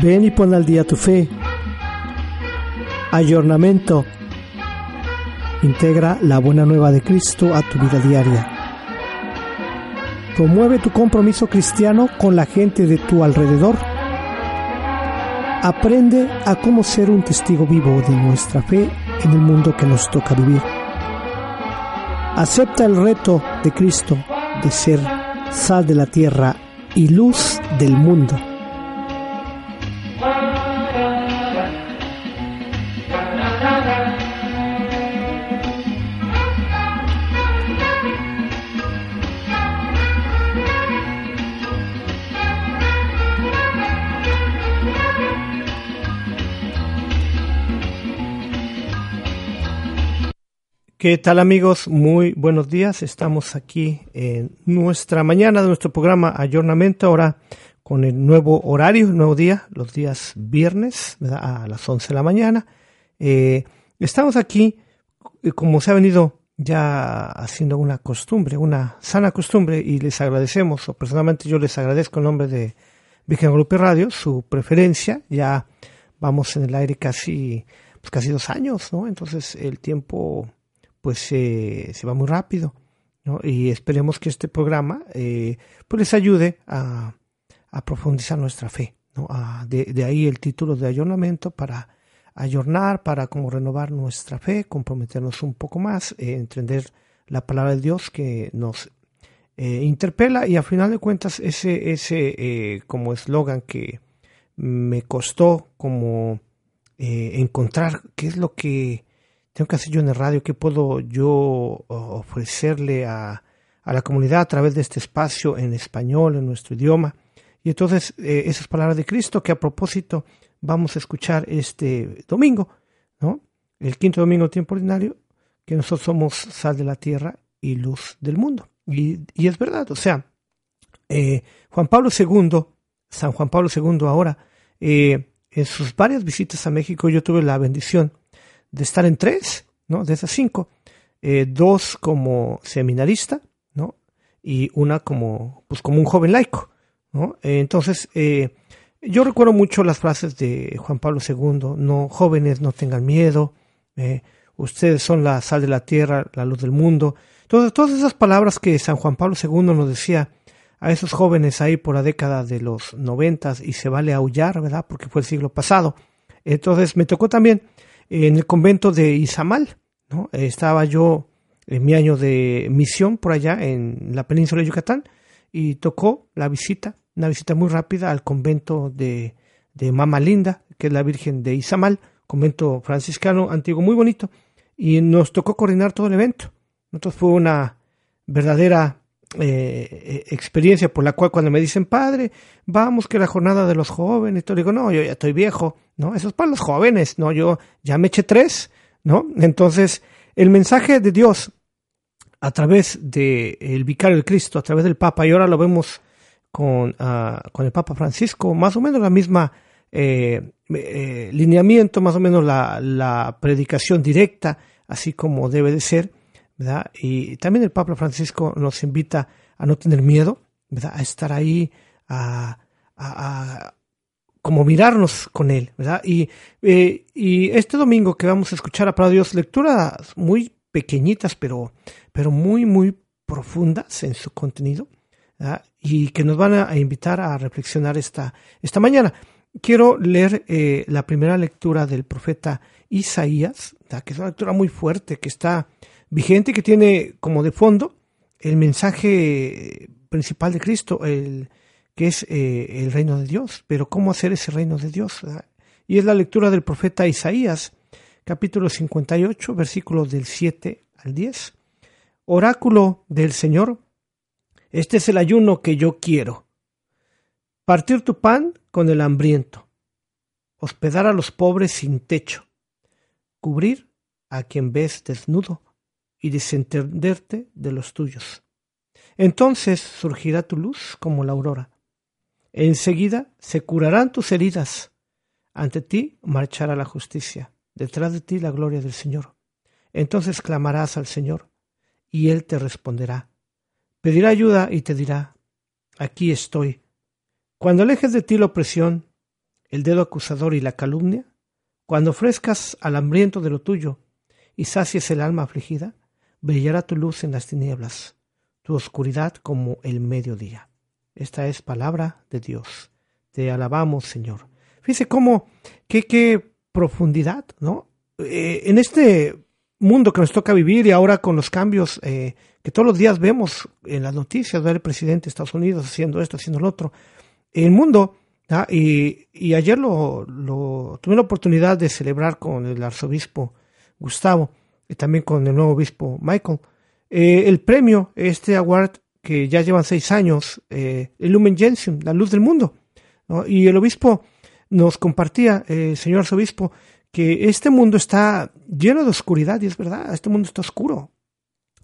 Ven y pon al día tu fe. Ayornamiento. Integra la buena nueva de Cristo a tu vida diaria. Promueve tu compromiso cristiano con la gente de tu alrededor. Aprende a cómo ser un testigo vivo de nuestra fe en el mundo que nos toca vivir. Acepta el reto de Cristo de ser sal de la tierra y luz del mundo. ¿Qué tal amigos? Muy buenos días. Estamos aquí en nuestra mañana de nuestro programa Ayornamiento, ahora con el nuevo horario, el nuevo día, los días viernes a las 11 de la mañana. Eh, estamos aquí, eh, como se ha venido ya haciendo una costumbre, una sana costumbre, y les agradecemos, o personalmente yo les agradezco en nombre de Virgen Grupo Radio, su preferencia. Ya vamos en el aire casi, pues casi dos años, ¿no? Entonces el tiempo pues se va muy rápido. ¿no? Y esperemos que este programa eh, pues les ayude a, a profundizar nuestra fe. ¿no? de, de, ahí el título de ayornamiento para ayornar, para como renovar nuestra fe, comprometernos un poco más, eh, entender la palabra de Dios que nos eh, interpela y a final de cuentas ese, ese eh, como eslogan que me costó como encontrar qué es lo que tengo que hacer yo en el radio? ¿Qué puedo yo ofrecerle a, a la comunidad a través de este espacio en español, en nuestro idioma? Y entonces eh, esas palabras de Cristo que a propósito vamos a escuchar este domingo, ¿no? El quinto domingo tiempo ordinario, que nosotros somos sal de la tierra y luz del mundo. Y, y es verdad, o sea, eh, Juan Pablo II, San Juan Pablo II ahora, eh, en sus varias visitas a México yo tuve la bendición de estar en tres, ¿no? De esas cinco, eh, dos como seminarista, ¿no? Y una como, pues como un joven laico, ¿no? Entonces, eh, yo recuerdo mucho las frases de Juan Pablo II, no, jóvenes, no tengan miedo, eh, ustedes son la sal de la tierra, la luz del mundo. Entonces, todas esas palabras que San Juan Pablo II nos decía a esos jóvenes ahí por la década de los noventas y se vale aullar, ¿verdad? Porque fue el siglo pasado. Entonces, me tocó también en el convento de Izamal. ¿no? Estaba yo en mi año de misión por allá en la península de Yucatán y tocó la visita, una visita muy rápida al convento de, de Mama Linda, que es la Virgen de Izamal, convento franciscano antiguo muy bonito, y nos tocó coordinar todo el evento. Entonces fue una verdadera eh, experiencia por la cual cuando me dicen, padre, vamos que la jornada de los jóvenes, te digo, no, yo ya estoy viejo, ¿no? Eso es para los jóvenes, ¿no? Yo ya me eché tres, ¿no? Entonces, el mensaje de Dios a través del el vicario de Cristo, a través del Papa, y ahora lo vemos con, uh, con el Papa Francisco, más o menos la misma eh, eh, lineamiento, más o menos la, la predicación directa, así como debe de ser, ¿verdad? Y también el Papa Francisco nos invita a no tener miedo. A estar ahí, a, a, como mirarnos con él, ¿verdad? Y, eh, y este domingo que vamos a escuchar a Para Dios, lecturas muy pequeñitas, pero, pero muy, muy profundas en su contenido, y que nos van a, invitar a reflexionar esta, esta mañana. Quiero leer eh, la primera lectura del profeta Isaías, que es una lectura muy fuerte, que está vigente, que tiene como de fondo el mensaje principal de Cristo, el, que es eh, el reino de Dios. Pero ¿cómo hacer ese reino de Dios? ¿verdad? Y es la lectura del profeta Isaías, capítulo 58, versículos del 7 al 10. Oráculo del Señor, este es el ayuno que yo quiero. Partir tu pan con el hambriento, hospedar a los pobres sin techo, cubrir a quien ves desnudo y desentenderte de los tuyos. Entonces surgirá tu luz como la aurora. Enseguida se curarán tus heridas. Ante ti marchará la justicia, detrás de ti la gloria del Señor. Entonces clamarás al Señor, y Él te responderá. Pedirá ayuda y te dirá, aquí estoy. Cuando alejes de ti la opresión, el dedo acusador y la calumnia, cuando ofrezcas al hambriento de lo tuyo y sacies el alma afligida, brillará tu luz en las tinieblas, tu oscuridad como el mediodía. Esta es palabra de Dios. Te alabamos, Señor. Fíjese cómo, qué, qué profundidad, ¿no? Eh, en este mundo que nos toca vivir y ahora con los cambios eh, que todos los días vemos en las noticias, ver el presidente de Estados Unidos haciendo esto, haciendo lo otro. El mundo, y, y, ayer lo, tuve la oportunidad de celebrar con el arzobispo Gustavo también con el nuevo obispo Michael, eh, el premio, este award que ya llevan seis años, eh, el Lumen Gentium, la luz del mundo. Y el obispo nos compartía, eh, señor arzobispo, que este mundo está lleno de oscuridad, y es verdad, este mundo está oscuro.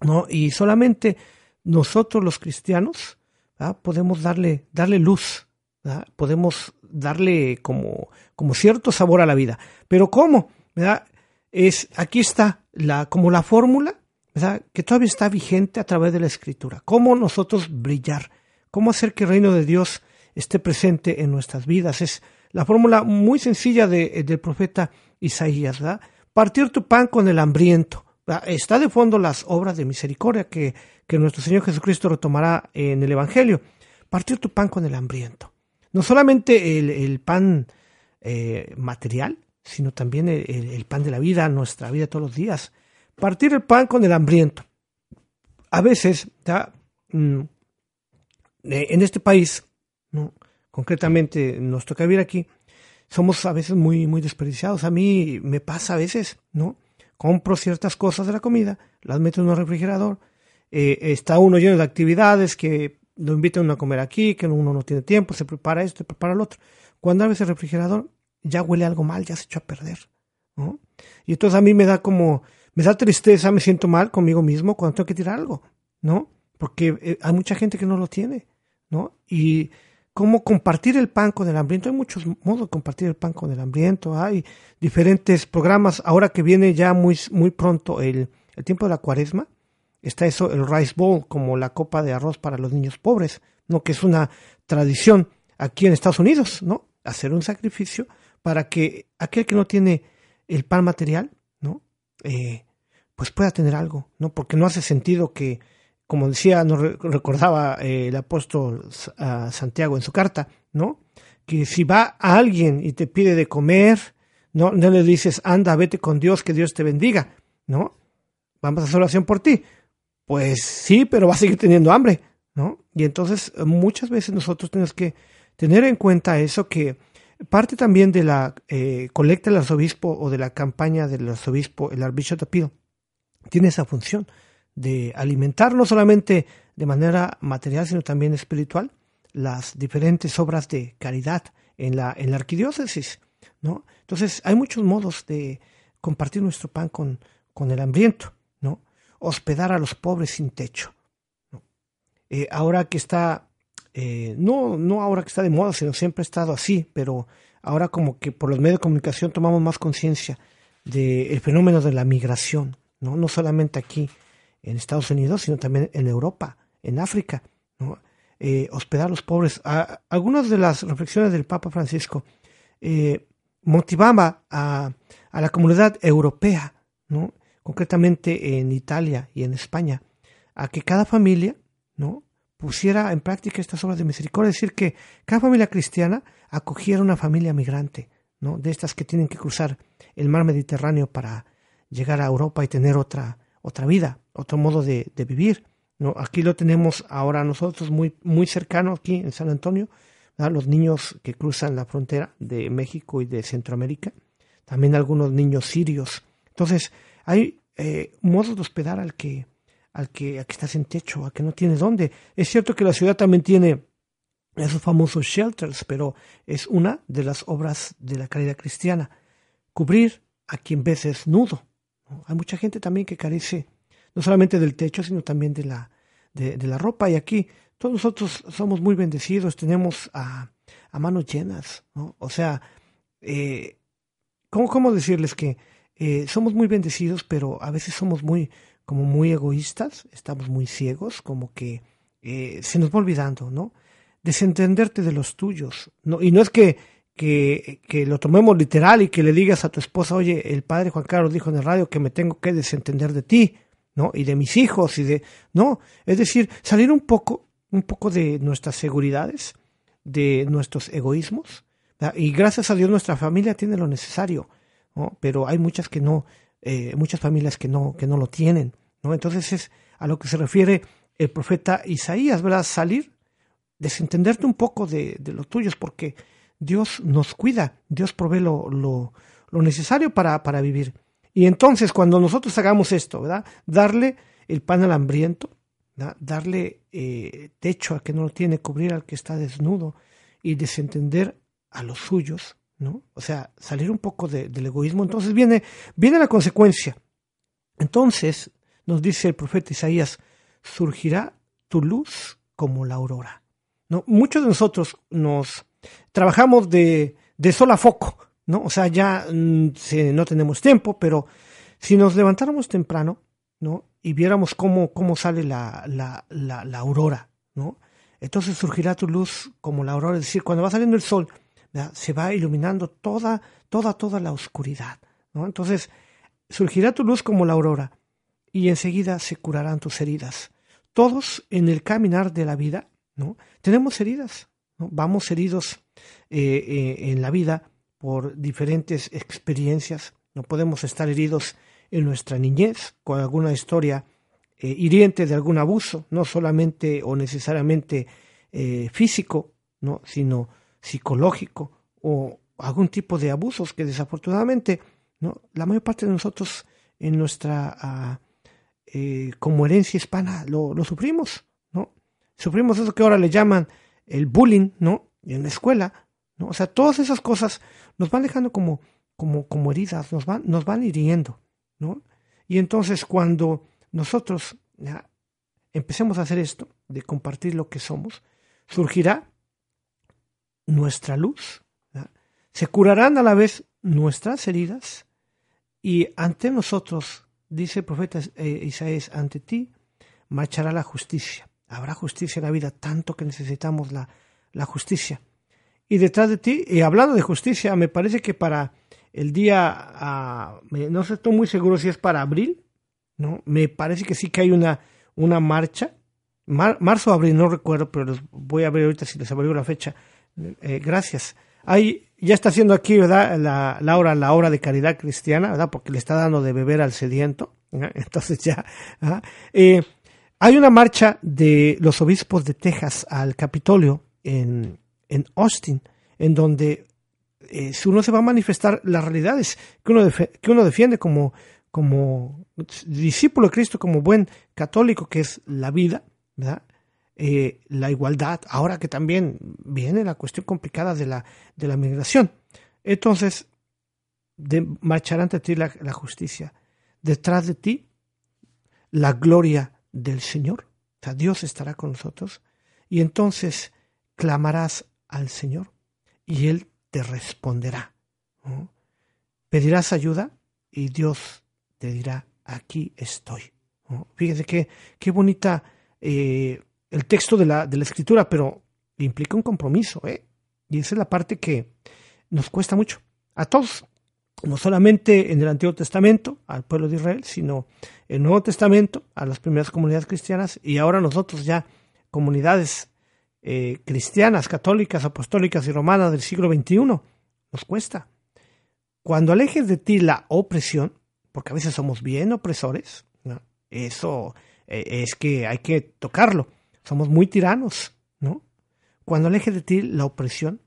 ¿no? Y solamente nosotros los cristianos podemos darle, darle luz, podemos darle como, como cierto sabor a la vida. Pero ¿cómo? Es, aquí está la, como la fórmula que todavía está vigente a través de la escritura. ¿Cómo nosotros brillar? ¿Cómo hacer que el reino de Dios esté presente en nuestras vidas? Es la fórmula muy sencilla de, del profeta Isaías. ¿verdad? Partir tu pan con el hambriento. Está de fondo las obras de misericordia que, que nuestro Señor Jesucristo retomará en el Evangelio. Partir tu pan con el hambriento. No solamente el, el pan eh, material, sino también el, el, pan de la vida, nuestra vida todos los días. Partir el pan con el hambriento. A veces, ya, mm, eh, en este país, ¿no? concretamente nos toca vivir aquí, somos a veces muy, muy desperdiciados. A mí me pasa a veces, ¿no? compro ciertas cosas de la comida, las meto en un refrigerador, eh, está uno lleno de actividades que lo invitan a comer aquí, que uno no tiene tiempo, se prepara esto, se prepara lo otro. Cuando abre ese refrigerador, ya huele algo mal, ya se echó a perder. ¿no? Y entonces a mí me da como, me da tristeza, me siento mal conmigo mismo cuando tengo que tirar algo, ¿no? Porque eh, hay mucha gente que no lo tiene, ¿no? Y cómo compartir el pan con el hambriento. Hay muchos modos de compartir el pan con el hambriento. Hay diferentes programas. Ahora que viene ya muy, muy pronto el, el tiempo de la cuaresma, está eso, el Rice Bowl, como la copa de arroz para los niños pobres, ¿no? Que es una tradición aquí en Estados Unidos, ¿no? Hacer un sacrificio para que aquel que no tiene el pan material, ¿no? Eh, pues pueda tener algo, ¿no? Porque no hace sentido que como decía, nos recordaba eh, el apóstol Santiago en su carta, ¿no? Que si va a alguien y te pide de comer, no, no le dices, anda, vete con Dios, que Dios te bendiga, ¿no? Vamos a hacer oración por ti. Pues sí, pero va a seguir teniendo hambre, ¿no? Y entonces muchas veces nosotros tenemos que tener en cuenta eso que parte también de la eh, colecta del arzobispo o de la campaña del arzobispo, el Archbishop Appeal, tiene esa función de alimentar no solamente de manera material, sino también espiritual, las diferentes obras de caridad en la, en la arquidiócesis. ¿no? Entonces, hay muchos modos de compartir nuestro pan con, con el hambriento, ¿no? hospedar a los pobres sin techo. Eh, ahora que está, eh, no, no ahora que está de moda, sino siempre ha estado así, pero ahora como que por los medios de comunicación tomamos más conciencia del fenómeno de la migración, ¿no? no solamente aquí en Estados Unidos, sino también en Europa, en África, ¿no? Eh, hospedar a los pobres. algunas de las reflexiones del Papa Francisco eh, motivaba a, a, la comunidad europea, ¿no? concretamente en Italia y en España, a que cada familia ¿no? Pusiera en práctica estas obras de misericordia, es decir, que cada familia cristiana acogiera una familia migrante, ¿no? de estas que tienen que cruzar el mar Mediterráneo para llegar a Europa y tener otra, otra vida, otro modo de, vivir. ¿no? Aquí lo tenemos ahora nosotros muy, muy cercano aquí en San Antonio, los niños que cruzan la frontera de México y de Centroamérica, también algunos niños sirios Entonces, hay eh, modos de hospedar al que, al que, al que está sin techo, al que no tiene dónde. Es cierto que la ciudad también tiene esos famosos shelters, pero es una de las obras de la caridad cristiana. Cubrir a quien ves desnudo. Hay mucha gente también que carece no solamente del techo, sino también de la, de, la ropa. Y aquí todos nosotros somos muy bendecidos, tenemos a, a manos llenas. O sea, eh, ¿cómo, ¿cómo, decirles que eh, somos muy bendecidos, pero a veces somos muy, como muy egoístas, estamos muy ciegos, como que eh, se nos va olvidando, ¿no? Desentenderte de los tuyos. ¿no? Y no es que, que, que, lo tomemos literal y que le digas a tu esposa, oye, el padre Juan Carlos dijo en el radio que me tengo que desentender de ti. ¿no? Y de mis hijos y de, no, es decir, salir un poco, un poco de nuestras seguridades, de nuestros egoísmos, y gracias a Dios nuestra familia tiene lo necesario, ¿no? Pero hay muchas que no, eh, muchas familias que no, que no lo tienen, ¿no? Entonces es a lo que se refiere el profeta Isaías, ¿verdad? Salir, desentenderte un poco de, de los tuyos, porque Dios nos cuida, Dios provee lo, lo, lo necesario para, para vivir. Y entonces cuando nosotros hagamos esto, ¿verdad? Darle el pan al hambriento, darle eh, techo al que no lo tiene, cubrir al que está desnudo y desentender a los suyos, ¿no? O sea, salir un poco del egoísmo. Entonces viene, viene la consecuencia. Entonces, nos dice el profeta Isaías, surgirá tu luz como la aurora. ¿No? Muchos de nosotros nos trabajamos de, de sol a foco, ¿no? O sea, ya mm, no tenemos tiempo, pero si nos levantáramos temprano, ¿no? Y viéramos cómo, cómo sale la, la, la, aurora, ¿no? Entonces surgirá tu luz como la aurora, es decir, cuando va saliendo el sol, se va iluminando toda, toda, toda la oscuridad, ¿no? Entonces, surgirá tu luz como la aurora y enseguida se curarán tus heridas. Todos en el caminar de la vida, ¿no? Tenemos heridas, ¿no? Vamos heridos eh, eh, en la vida, por diferentes experiencias. No podemos estar heridos en nuestra niñez con alguna historia eh, hiriente de algún abuso, no solamente o necesariamente físico, ¿no? sino psicológico o algún tipo de abusos que desafortunadamente ¿no? la mayor parte de nosotros en nuestra ah, eh, como herencia hispana lo, lo, sufrimos, ¿no? Sufrimos eso que ahora le llaman el bullying, ¿no? En la escuela, ¿no? O sea, todas esas cosas nos van dejando como, como, como heridas, nos van, nos van hiriendo, ¿no? Y entonces cuando nosotros empecemos a hacer esto, de compartir lo que somos, surgirá nuestra luz, se curarán a la vez nuestras heridas y ante nosotros, dice el profeta eh, Isaías, ante ti marchará la justicia. Habrá justicia en la vida, tanto que necesitamos la, la justicia y detrás de ti, y hablando de justicia, me parece que para el día, ah, no estoy muy seguro si es para abril, ¿no? Me parece que sí que hay una, una marcha, marzo o abril, no recuerdo, pero voy a ver ahorita si les averiguo la fecha. Eh, gracias. Hay, ya está haciendo aquí, ¿verdad? La, la, hora, la hora de caridad cristiana, ¿verdad? Porque le está dando de beber al sediento. Entonces ya. Eh, hay una marcha de los obispos de Texas al Capitolio en, en Austin, en donde eh, uno se va a manifestar las realidades que uno, que uno defiende como, como discípulo de Cristo, como buen católico, que es la vida, ¿verdad? Eh, la igualdad, ahora que también viene la cuestión complicada de la, de la migración. Entonces, de, marchará ante ti la, justicia. Detrás de ti, la gloria del Señor. O sea, Dios estará con nosotros. Y entonces clamarás al Señor y Él te responderá. Pedirás ayuda y Dios te dirá, aquí estoy. Fíjese qué, qué bonita eh, el texto de la, de la escritura, pero implica un compromiso. ¿eh? Y esa es la parte que nos cuesta mucho a todos, no solamente en el Antiguo Testamento, al pueblo de Israel, sino en el Nuevo Testamento, a las primeras comunidades cristianas, y ahora nosotros ya, comunidades eh, cristianas, católicas, apostólicas y romanas del siglo XXI. Nos cuesta. Cuando alejes de ti la opresión, porque a veces somos bien opresores, eso eh, es que hay que tocarlo. Somos muy tiranos, ¿no? Cuando alejes de ti la opresión,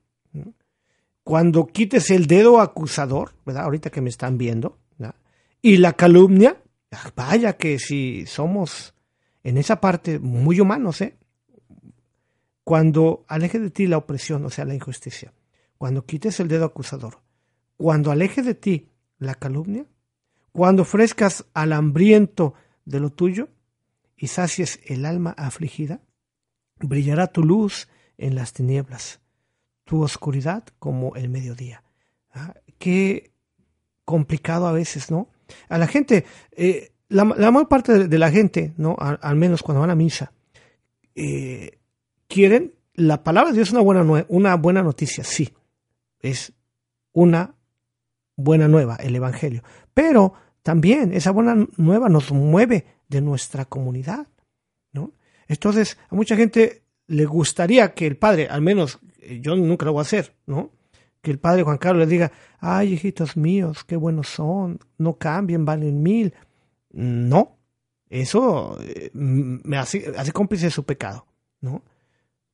cuando quites el dedo acusador, ¿verdad? Ahorita que me están viendo, Y la calumnia, vaya que si somos en esa parte muy humanos, ¿eh? Cuando aleje de ti la opresión, o sea, la injusticia, cuando quites el dedo acusador, cuando aleje de ti la calumnia, cuando ofrezcas al hambriento de lo tuyo y sacies el alma afligida, brillará tu luz en las tinieblas, tu oscuridad como el mediodía. Ah, qué complicado a veces, ¿no? A la gente, eh, la, mayor parte de, la gente, ¿no? Al, menos cuando van a misa, eh, quieren, la palabra de Dios es una buena, una buena noticia, sí, es una buena nueva, el Evangelio, pero también esa buena nueva nos mueve de nuestra comunidad. Entonces, a mucha gente le gustaría que el padre, al menos eh, yo nunca lo voy a hacer, ¿no? Que el padre Juan Carlos le diga, ay, hijitos míos, qué buenos son, no cambien, valen mil. No, eso eh, me hace, hace cómplice de su pecado, ¿no?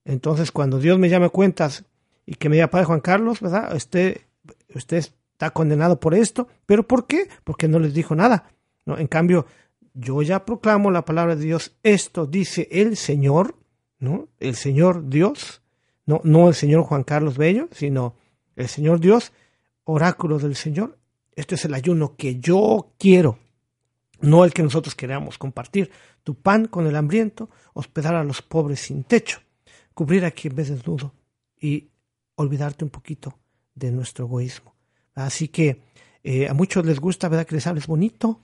Entonces, cuando Dios me llame cuentas y que me diga, padre Juan Carlos, ¿verdad? Usted, usted está condenado por esto, pero ¿por qué? Porque no les dijo nada, ¿no? En cambio, yo ya proclamo la palabra de Dios, esto dice el Señor, ¿no? El Señor Dios, no, no el Señor Juan Carlos Bello, sino el Señor Dios, oráculo del Señor. Este es el ayuno que yo quiero, no el que nosotros queramos compartir. Tu pan con el hambriento, hospedar a los pobres sin techo, cubrir a quien ves desnudo y olvidarte un poquito de nuestro egoísmo. Así que eh, a muchos les gusta, ¿verdad? Que les hables bonito,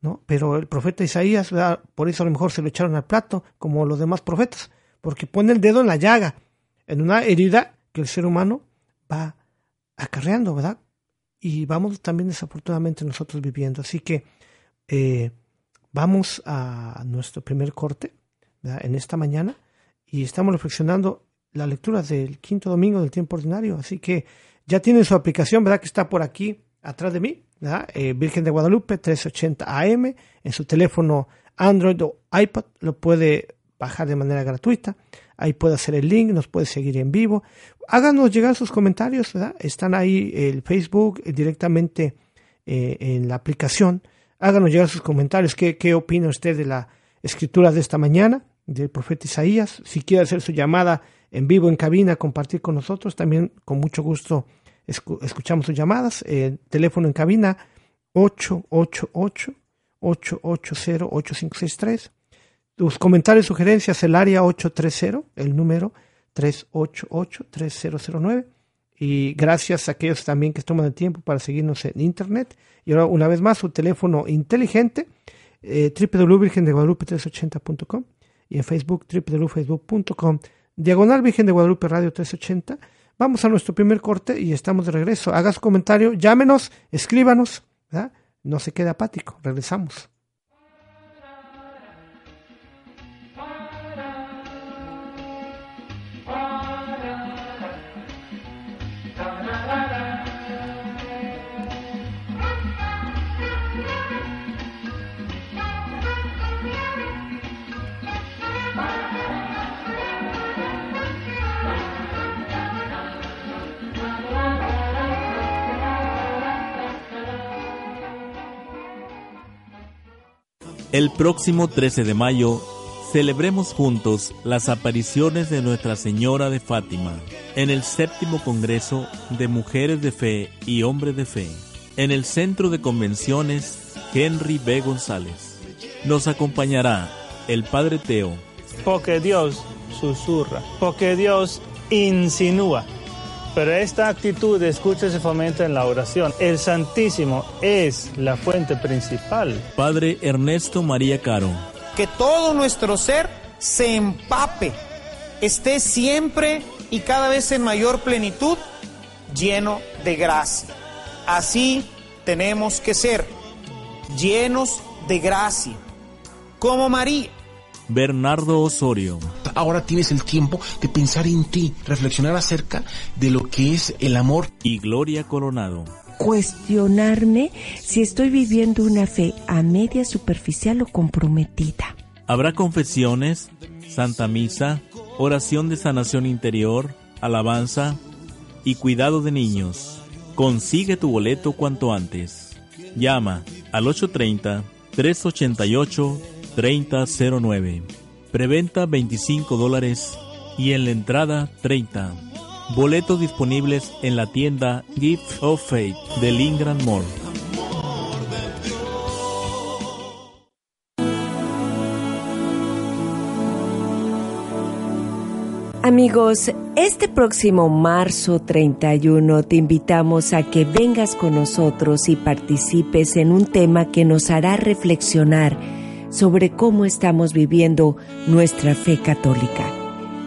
¿no? Pero el profeta Isaías, por eso a lo mejor se lo echaron al plato, como los demás profetas, porque pone el dedo en la llaga, en una herida que el ser humano va acarreando, ¿verdad? Y vamos también desafortunadamente nosotros viviendo. Así que eh, vamos a nuestro primer corte en esta mañana y estamos reflexionando la lectura del quinto domingo del tiempo ordinario. Así que ya tienen su aplicación, ¿verdad? Que está por aquí atrás de mí, eh, Virgen de Guadalupe 380 AM, en su teléfono Android o iPad lo puede bajar de manera gratuita. Ahí puede hacer el link, nos puede seguir en vivo. Háganos llegar sus comentarios, ¿verdad? Están ahí el Facebook eh, directamente eh, en la aplicación. Háganos llegar sus comentarios. ¿Qué, ¿Qué opina usted de la escritura de esta mañana del profeta Isaías? Si quiere hacer su llamada en vivo, en cabina, compartir con nosotros, también con mucho gusto escuchamos sus llamadas. el teléfono en cabina 888-880-8563. Tus comentarios, sugerencias, el área 830, el número 388-3009. Y gracias a aquellos también que toman el tiempo para seguirnos en internet. Y ahora, una vez más, su teléfono inteligente, eh, www.virgendeguadalupe380.com y en Facebook, www.facebook.com, diagonal Virgen de Guadalupe Radio 380 Vamos a nuestro primer corte y estamos de regreso. Haga su comentario, llámenos, escríbanos, no se quede apático. Regresamos. El próximo 13 de mayo celebremos juntos las apariciones de Nuestra Señora de Fátima en el séptimo Congreso de Mujeres de Fe y Hombres de Fe en el Centro de Convenciones Henry B. González. Nos acompañará el Padre Teo. Porque Dios susurra, porque Dios insinúa pero esta actitud de escucha se fomenta en la oración. El Santísimo es la fuente principal. Padre Ernesto María Caro. Que todo nuestro ser se empape, esté siempre y cada vez en mayor plenitud, lleno de gracia. Así tenemos que ser, llenos de gracia, como María. Bernardo Osorio. Ahora tienes el tiempo de pensar en ti, reflexionar acerca de lo que es el amor. Y Gloria Coronado. Cuestionarme si estoy viviendo una fe a media superficial o comprometida. Habrá confesiones, Santa Misa, oración de sanación interior, alabanza y cuidado de niños. Consigue tu boleto cuanto antes. Llama al 830-388-3009. Preventa 25 dólares y en la entrada 30. Boletos disponibles en la tienda Gift of Faith del Ingram Mall. Amigos, este próximo marzo 31 te invitamos a que vengas con nosotros y participes en un tema que nos hará reflexionar sobre cómo estamos viviendo nuestra fe católica.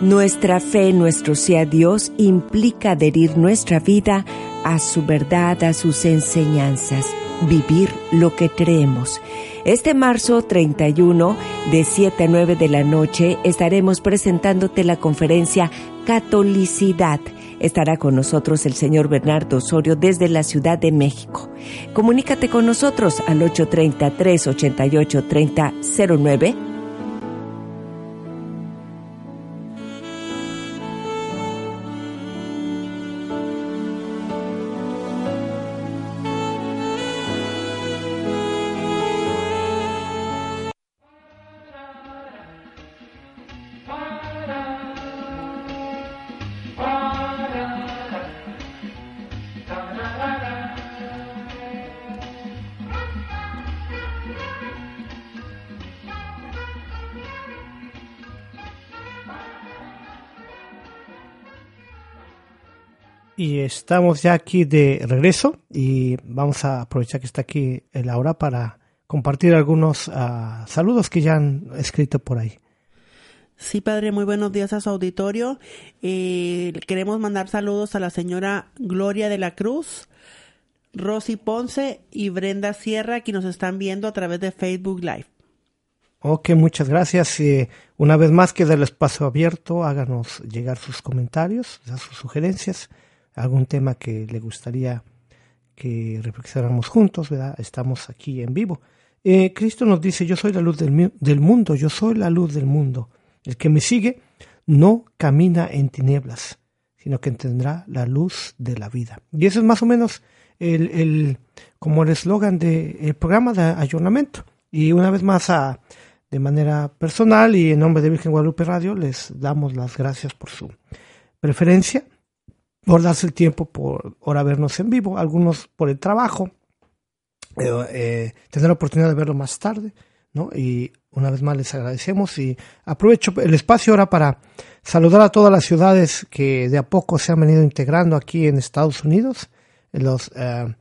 Nuestra fe nuestro sea Dios implica adherir nuestra vida a su verdad, a sus enseñanzas, vivir lo que creemos. Este marzo 31, de 7 a 9 de la noche, estaremos presentándote la conferencia Catolicidad. Estará con nosotros el señor Bernardo Osorio desde la Ciudad de México. Comunícate con nosotros al 830-388-3009 Y estamos ya aquí de regreso y vamos a aprovechar que está aquí Laura para compartir algunos uh, saludos que ya han escrito por ahí. Sí, padre, muy buenos días a su auditorio. Eh, queremos mandar saludos a la señora Gloria de la Cruz, Rosy Ponce y Brenda Sierra, que nos están viendo a través de Facebook Live. Ok, muchas gracias. Eh, una vez más queda el espacio abierto. Háganos llegar sus comentarios, sus sugerencias algún tema que le gustaría que reflexionáramos juntos, ¿verdad? Estamos aquí en vivo. Eh, Cristo nos dice, yo soy la luz del, mundo, yo soy la luz del mundo. El que me sigue no camina en tinieblas, sino que tendrá la luz de la vida. Y eso es más o menos el, el como el eslogan del programa de ayornamiento. Y una vez más, a, de manera personal y en nombre de Virgen Guadalupe Radio, les damos las gracias por su preferencia por darse el tiempo por ahora vernos en vivo, algunos por el trabajo, eh, eh, tener la oportunidad de verlo más tarde, ¿no? Y una vez más les agradecemos y aprovecho el espacio ahora para saludar a todas las ciudades que de a poco se han venido integrando aquí en Estados Unidos, en las eh,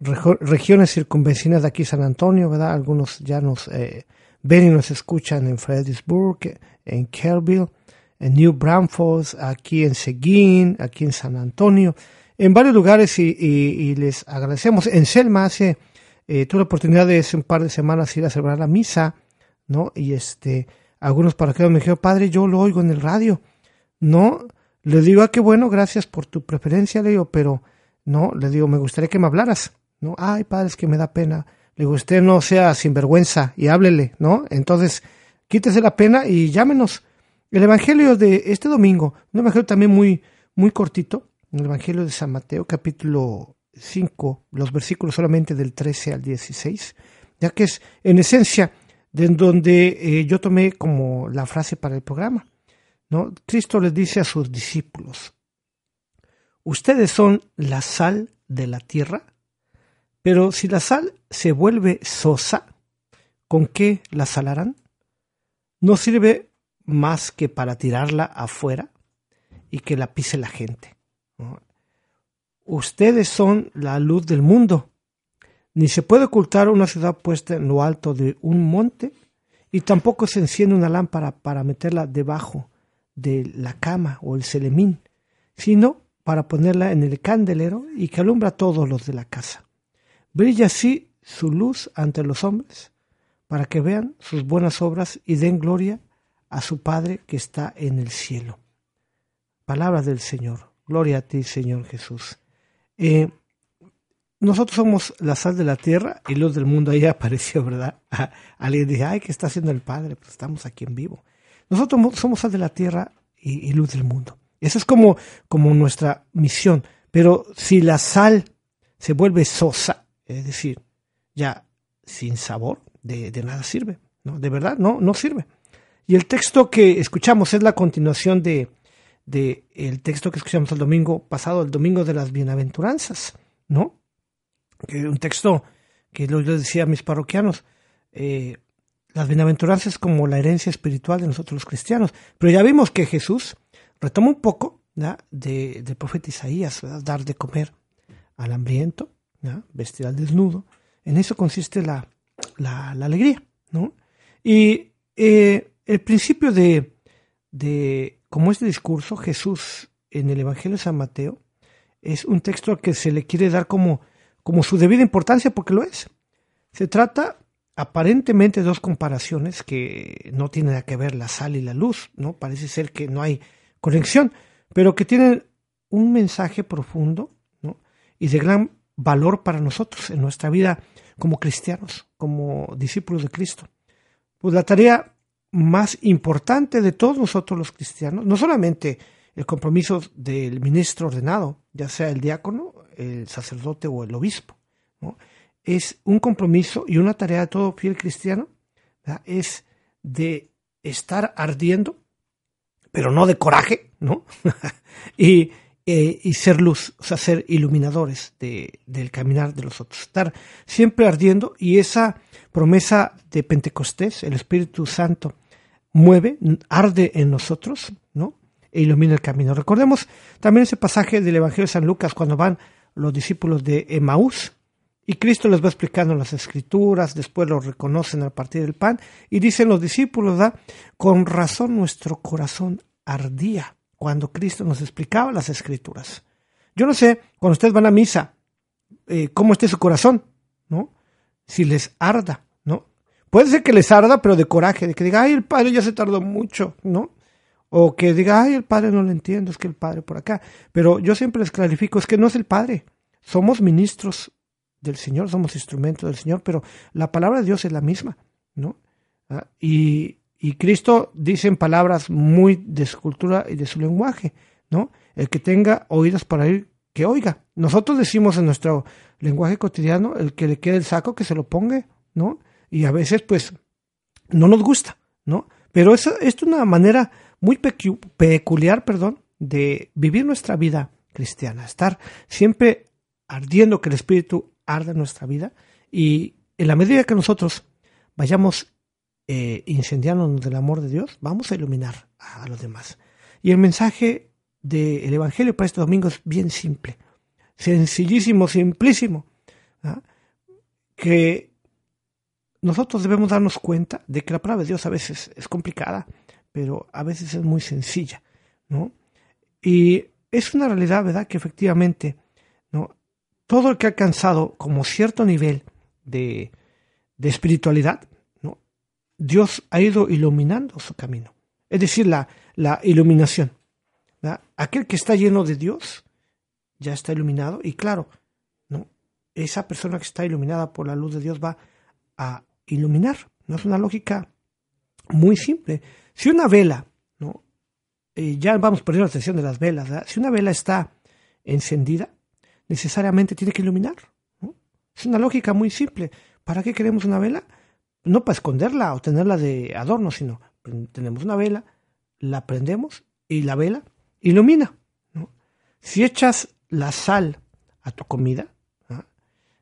regiones circunvecinas de aquí San Antonio, ¿verdad? Algunos ya nos eh, ven y nos escuchan en Fredericksburg, en Kerrville, en New Braunfels, aquí en Seguín, aquí en San Antonio, en varios lugares y, les agradecemos. En Selma hace, eh, tuve la oportunidad de hace un par de semanas ir a celebrar la misa, ¿no? Y este, algunos paraquedos me dijeron, padre, yo lo oigo en el radio. No, le digo, ah, qué bueno, gracias por tu preferencia, le digo, pero no, le digo, me gustaría que me hablaras, ¿no? Ay, padre, es que me da pena. Le digo, usted no sea sinvergüenza y háblele, ¿no? Entonces, quítese la pena y llámenos. El Evangelio de este domingo, un Evangelio también muy, muy cortito, el Evangelio de San Mateo, capítulo 5, los versículos solamente del 13 al 16, ya que es en esencia de donde eh, yo tomé como la frase para el programa. ¿no? Cristo les dice a sus discípulos, ustedes son la sal de la tierra, pero si la sal se vuelve sosa, ¿con qué la salarán? No sirve más que para tirarla afuera y que la pise la gente. Ustedes son la luz del mundo. Ni se puede ocultar una ciudad puesta en lo alto de un monte y tampoco se enciende una lámpara para meterla debajo de la cama o el celemín, sino para ponerla en el candelero y que alumbra a todos los de la casa. Brilla así su luz ante los hombres, para que vean sus buenas obras y den gloria a su Padre que está en el cielo. Palabra del Señor. Gloria a ti, Señor Jesús. Eh, nosotros somos la sal de la tierra y luz del mundo. Ahí apareció, ¿verdad? Alguien dice, ay, ¿qué está haciendo el Padre? Pues estamos aquí en vivo. Nosotros somos sal de la tierra y, luz del mundo. Esa es como, como nuestra misión. Pero si la sal se vuelve sosa, es decir, ya sin sabor, de, nada sirve. ¿no? De verdad, no, no sirve. Y el texto que escuchamos es la continuación de, de el texto que escuchamos el domingo pasado, el domingo de las bienaventuranzas, ¿no? Que un texto que yo decía a mis parroquianos, eh, las bienaventuranzas como la herencia espiritual de nosotros los cristianos. Pero ya vimos que Jesús retoma un poco de, del profeta Isaías, dar de comer al hambriento, vestir al desnudo. En eso consiste la, la, alegría. ¿no? Y eh, el principio de, de, como este discurso, Jesús en el Evangelio de San Mateo, es un texto que se le quiere dar como, como su debida importancia, porque lo es. Se trata aparentemente dos comparaciones que no tienen nada que ver la sal y la luz, ¿no? Parece ser que no hay conexión, pero que tienen un mensaje profundo, ¿no? Y de gran valor para nosotros en nuestra vida como cristianos, como discípulos de Cristo. Pues la tarea más importante de todos nosotros los cristianos, no solamente el compromiso del ministro ordenado, ya sea el diácono, el sacerdote o el obispo, es un compromiso y una tarea de todo fiel cristiano, es de estar ardiendo, pero no de coraje, ¿no? y, eh, y, ser luz, o sea, ser iluminadores de, del caminar de los otros, estar siempre ardiendo y esa promesa de Pentecostés, el Espíritu Santo, mueve, arde en nosotros, ¿no? E ilumina el camino. Recordemos también ese pasaje del Evangelio de San Lucas cuando van los discípulos de Emaús, y Cristo les va explicando las escrituras, después lo reconocen al partir del pan y dicen los discípulos, ¿da? con razón nuestro corazón ardía cuando Cristo nos explicaba las escrituras. Yo no sé, cuando ustedes van a misa, eh, cómo esté su corazón, ¿no? Si les arda. Puede ser que les arda, pero de coraje, de que diga, ay, el padre ya se tardó mucho, ¿no? O que diga, ay, el padre no lo entiendo, es que el padre por acá. Pero yo siempre les clarifico, es que no es el padre, somos ministros del Señor, somos instrumentos del Señor, pero la palabra de Dios es la misma, ¿no? Ah, y, y, Cristo dice en palabras muy de su cultura y de su lenguaje, ¿no? El que tenga oídos para oír, que oiga. Nosotros decimos en nuestro lenguaje cotidiano, el que le quede el saco, que se lo ponga, ¿no? Y a veces, pues, no nos gusta, ¿no? Pero esto es una manera muy peculiar, perdón, de vivir nuestra vida cristiana, estar siempre ardiendo que el Espíritu arda nuestra vida y en la medida que nosotros vayamos eh, incendiándonos del amor de Dios, vamos a iluminar a, los demás. Y el mensaje del Evangelio para este domingo es bien simple, sencillísimo, simplísimo, ¿ah? que nosotros debemos darnos cuenta de que la palabra de Dios a veces es complicada, pero a veces es muy sencilla, ¿no? Y es una realidad, ¿verdad?, que efectivamente todo el que ha alcanzado como cierto nivel de, espiritualidad, ¿no? Dios ha ido iluminando su camino. Es decir, la, la iluminación. Aquel que está lleno de Dios ya está iluminado y claro, ¿no? esa persona que está iluminada por la luz de Dios va a iluminar. No es una lógica muy simple. Si una vela, ¿no? Eh, ya vamos perdiendo la atención de las velas, si una vela está encendida, necesariamente tiene que iluminar. Es una lógica muy simple. ¿Para qué queremos una vela? No para esconderla o tenerla de adorno, sino tenemos una vela, la prendemos y la vela ilumina. Si echas la sal a tu comida,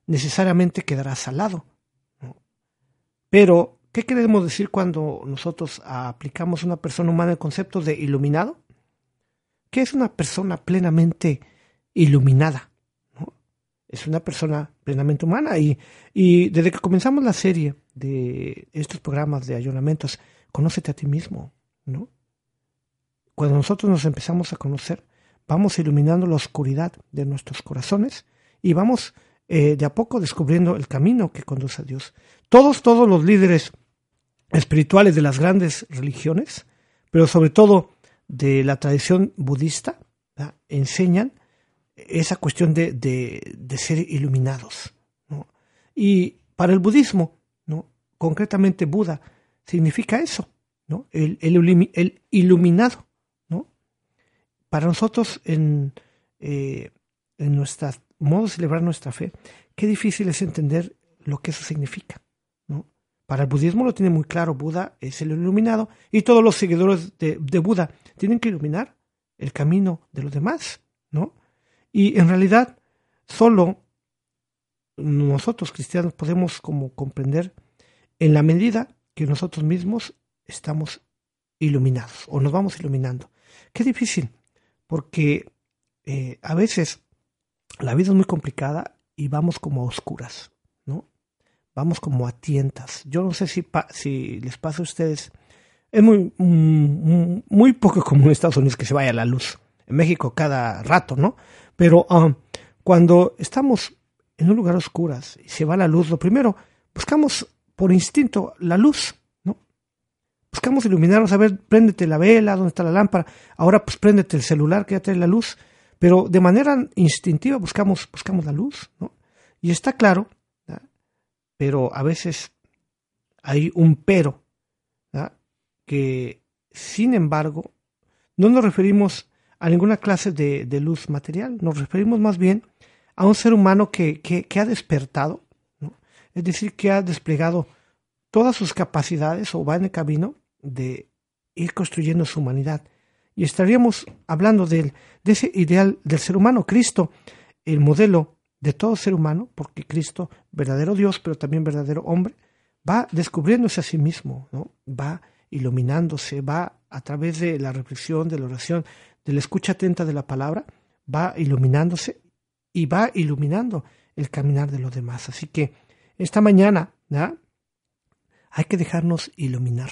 necesariamente quedará salado. Pero, ¿qué queremos decir cuando nosotros aplicamos a una persona humana el concepto de iluminado? ¿Qué es una persona plenamente iluminada? es una persona plenamente humana y, y desde que comenzamos la serie de estos programas de ayunamientos, conócete a ti mismo, ¿no? Cuando nosotros nos empezamos a conocer, vamos iluminando la oscuridad de nuestros corazones y vamos eh, de a poco descubriendo el camino que conduce a Dios. Todos, todos los líderes espirituales de las grandes religiones, pero sobre todo de la tradición budista, enseñan esa cuestión de, de, ser iluminados. Y para el budismo, ¿no? concretamente Buda, significa eso, ¿no? el, el, iluminado. ¿no? Para nosotros, en, eh, en nuestro modo de celebrar nuestra fe, qué difícil es entender lo que eso significa. Para el budismo lo tiene muy claro, Buda es el iluminado y todos los seguidores de, de Buda tienen que iluminar el camino de los demás, ¿no? Y en realidad solo nosotros cristianos podemos como comprender en la medida que nosotros mismos estamos iluminados o nos vamos iluminando. Qué difícil, porque eh, a veces la vida es muy complicada y vamos como a oscuras, ¿no? Vamos como a tientas. Yo no sé si, si les pasa a ustedes. Es muy, mm, muy poco común en Estados Unidos que se vaya la luz. En México cada rato, ¿no? Pero ah, cuando estamos en un lugar oscuras y se va la luz, lo primero, buscamos por instinto la luz, ¿no? Buscamos iluminarnos, a ver, préndete la vela, ¿dónde está la lámpara? Ahora pues préndete el celular que ya trae la luz, pero de manera instintiva buscamos, buscamos la luz, ¿no? Y está claro, pero a veces hay un pero, que sin embargo no nos referimos a ninguna clase de, de luz material, nos referimos más bien a un ser humano que, que, ha despertado, es decir, que ha desplegado todas sus capacidades o va en el camino de ir construyendo su humanidad. Y estaríamos hablando de, de ese ideal del ser humano, Cristo, el modelo de todo ser humano, porque Cristo, verdadero Dios, pero también verdadero hombre, va descubriéndose a sí mismo, ¿no? va iluminándose, va a través de la reflexión, de la oración, de la escucha atenta de la palabra, va iluminándose y va iluminando el caminar de los demás. Así que esta mañana hay que dejarnos iluminar,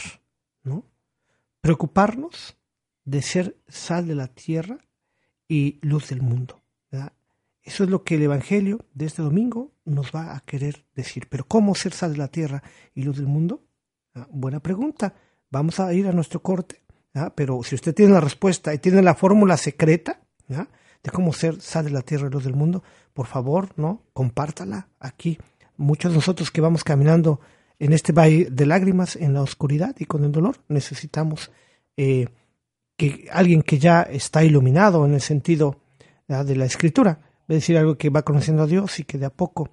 ¿no? Preocuparnos de ser sal de la tierra y luz del mundo. Eso es lo que el Evangelio de este domingo nos va a querer decir. Pero ¿cómo ser sal de la tierra y luz del mundo? Buena pregunta. Vamos a ir a nuestro corte. Pero si usted tiene la respuesta y tiene la fórmula secreta, de cómo ser sal de la tierra y luz del mundo, por favor, ¿no? Compártala aquí. Muchos de nosotros que vamos caminando en este valle de lágrimas, en la oscuridad y con el dolor, necesitamos eh, que alguien que ya está iluminado en el sentido de la escritura, a decir algo que va conociendo a Dios y que de a poco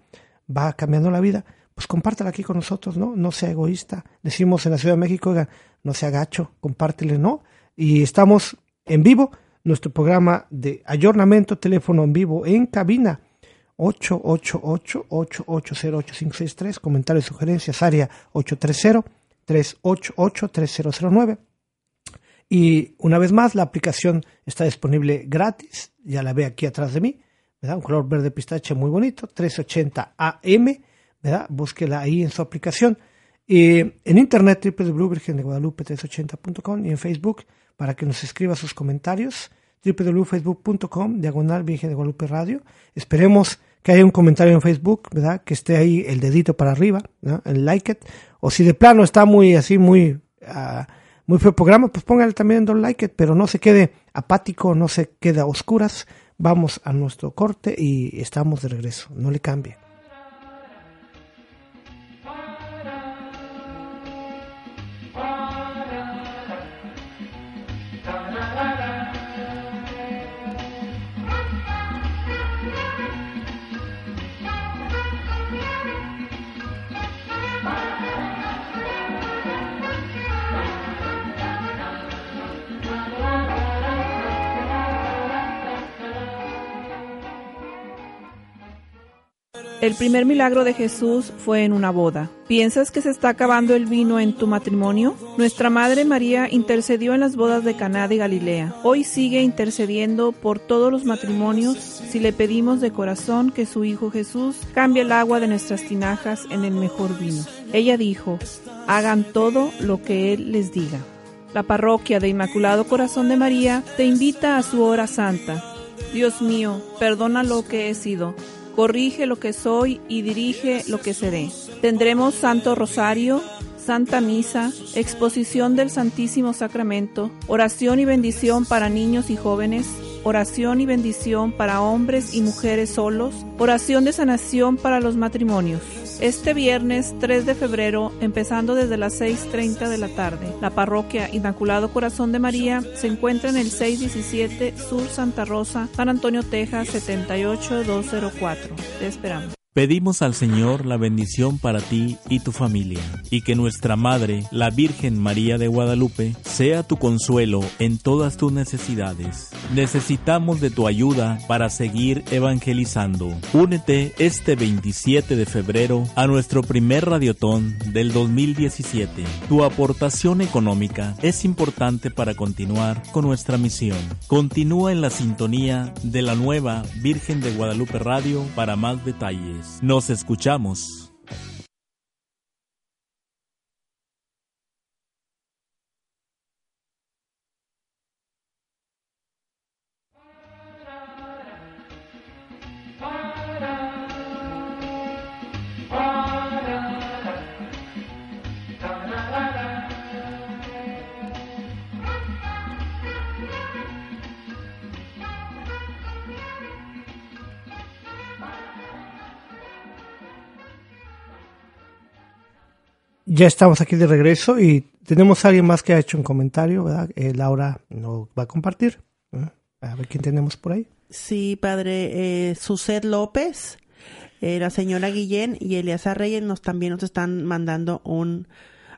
va cambiando la vida, pues compártela aquí con nosotros, ¿no? No sea egoísta. Decimos en la Ciudad de México, oiga, no sea gacho, compártele, ¿no? Y estamos en vivo nuestro programa de ayornamiento, teléfono en vivo en cabina 888-880-8563, comentarios sugerencias, área 830-388-3009. Y una vez más, la aplicación está disponible gratis, ya la ve aquí atrás de mí, ¿verdad? Un color verde pistache muy bonito, 380 AM, ¿verdad? Búsquela ahí en su aplicación. Y en internet, www.virgendeguadalupe380.com y en Facebook, para que nos escriba sus comentarios www.facebook.com, diagonal Virgen de Guadalupe Radio. Esperemos que haya un comentario en Facebook, ¿verdad? Que esté ahí el dedito para arriba, el like it. O si de plano está muy así, muy, uh, muy feo programa, pues póngale también don like pero no se quede apático, no se quede a oscuras. Vamos a nuestro corte y estamos de regreso. No le cambie. El primer milagro de Jesús fue en una boda. ¿Piensas que se está acabando el vino en tu matrimonio? Nuestra Madre María intercedió en las bodas de Caná de Galilea. Hoy sigue intercediendo por todos los matrimonios si le pedimos de corazón que su Hijo Jesús cambie el agua de nuestras tinajas en el mejor vino. Ella dijo, hagan todo lo que Él les diga. La parroquia de Inmaculado Corazón de María te invita a su hora santa. Dios mío, perdona lo que he sido corrige lo que soy y dirige lo que seré. Tendremos Santo Rosario, Santa Misa, exposición del Santísimo Sacramento, oración y bendición para niños y jóvenes, oración y bendición para hombres y mujeres solos, oración de sanación para los matrimonios. Este viernes 3 de febrero, empezando desde las 6.30 de la tarde, la parroquia Inmaculado Corazón de María se encuentra en el 617 Sur Santa Rosa, San Antonio, Texas 78204. Te esperamos. Pedimos al Señor la bendición para ti y tu familia, y que nuestra Madre, la Virgen María de Guadalupe, sea tu consuelo en todas tus necesidades. Necesitamos de tu ayuda para seguir evangelizando. Únete este 27 de febrero a nuestro primer radiotón del 2017. Tu aportación económica es importante para continuar con nuestra misión. Continúa en la sintonía de la nueva Virgen de Guadalupe Radio para más detalles. Nos escuchamos. Ya estamos aquí de regreso y tenemos a alguien más que ha hecho un comentario, ¿verdad? Eh, Laura nos va a compartir. ¿eh? A ver quién tenemos por ahí. Sí, padre. Eh, Suset López, eh, la señora Guillén y Eliasa Reyes nos también nos están mandando un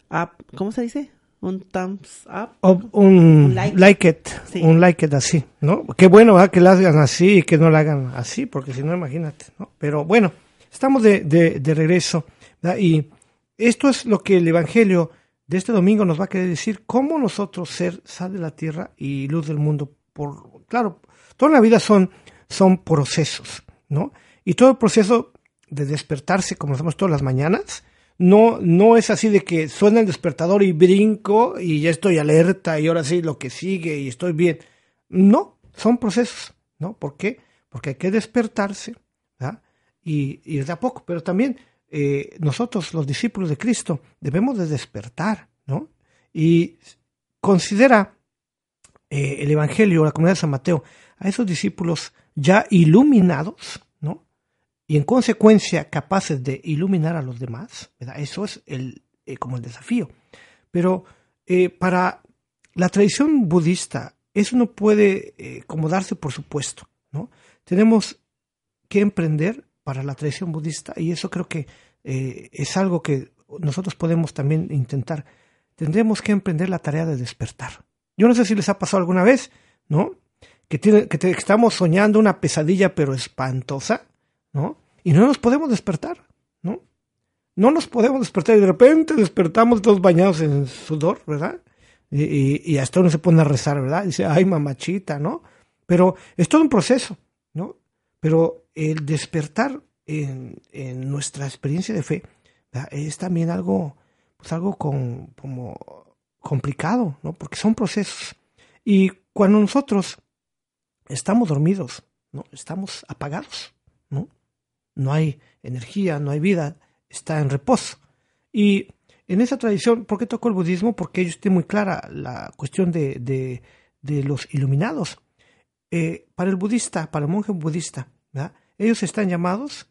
up, ¿cómo se dice? Un thumbs up. O un, Un like. like. it, Sí. un like it así, ¿no? Qué bueno, ¿verdad? Que la hagan así y que no la hagan así, porque si no, imagínate, ¿no? Pero bueno, estamos de, de, de regreso, ¿verdad? Y esto es lo que el Evangelio de este domingo nos va a querer decir, cómo nosotros ser sal de la tierra y luz del mundo. Por, claro, toda la vida son, son procesos, ¿no? Y todo el proceso de despertarse, como hacemos todas las mañanas, no, no es así de que suena el despertador y brinco y ya estoy alerta y ahora sí lo que sigue y estoy bien. No, son procesos, ¿no? ¿Por qué? Porque hay que despertarse, ¿verdad? Y, y de a poco, pero también eh, nosotros, los discípulos de Cristo, debemos de despertar, ¿no? Y considera eh, el Evangelio, la comunidad de San Mateo, a esos discípulos ya iluminados, ¿no? Y en consecuencia capaces de iluminar a los demás, ¿verdad? Eso es el, eh, como el desafío. Pero para la tradición budista, eso no puede eh, como darse por supuesto, ¿no? Tenemos que emprender para la tradición budista y eso creo que eh, es algo que nosotros podemos también intentar. Tendremos que emprender la tarea de despertar. Yo no sé si les ha pasado alguna vez, ¿no? Que, tiene, que, estamos soñando una pesadilla pero espantosa, ¿no? Y no nos podemos despertar, ¿no? No nos podemos despertar y de repente despertamos todos bañados en sudor, ¿verdad? Y, hasta uno se pone a rezar, ¿verdad? Dice, ay, mamachita, ¿no? Pero es todo un proceso. Pero el despertar en, nuestra experiencia de fe ¿verdad? es también algo, pues algo con, como complicado, ¿no? Porque son procesos. Y cuando nosotros estamos dormidos, ¿no? Estamos apagados, ¿no? No hay energía, no hay vida, está en reposo. Y en esa tradición, ¿por qué tocó el budismo? Porque ellos tienen muy clara la cuestión de los iluminados. Eh, para el budista, para el monje budista, ellos están llamados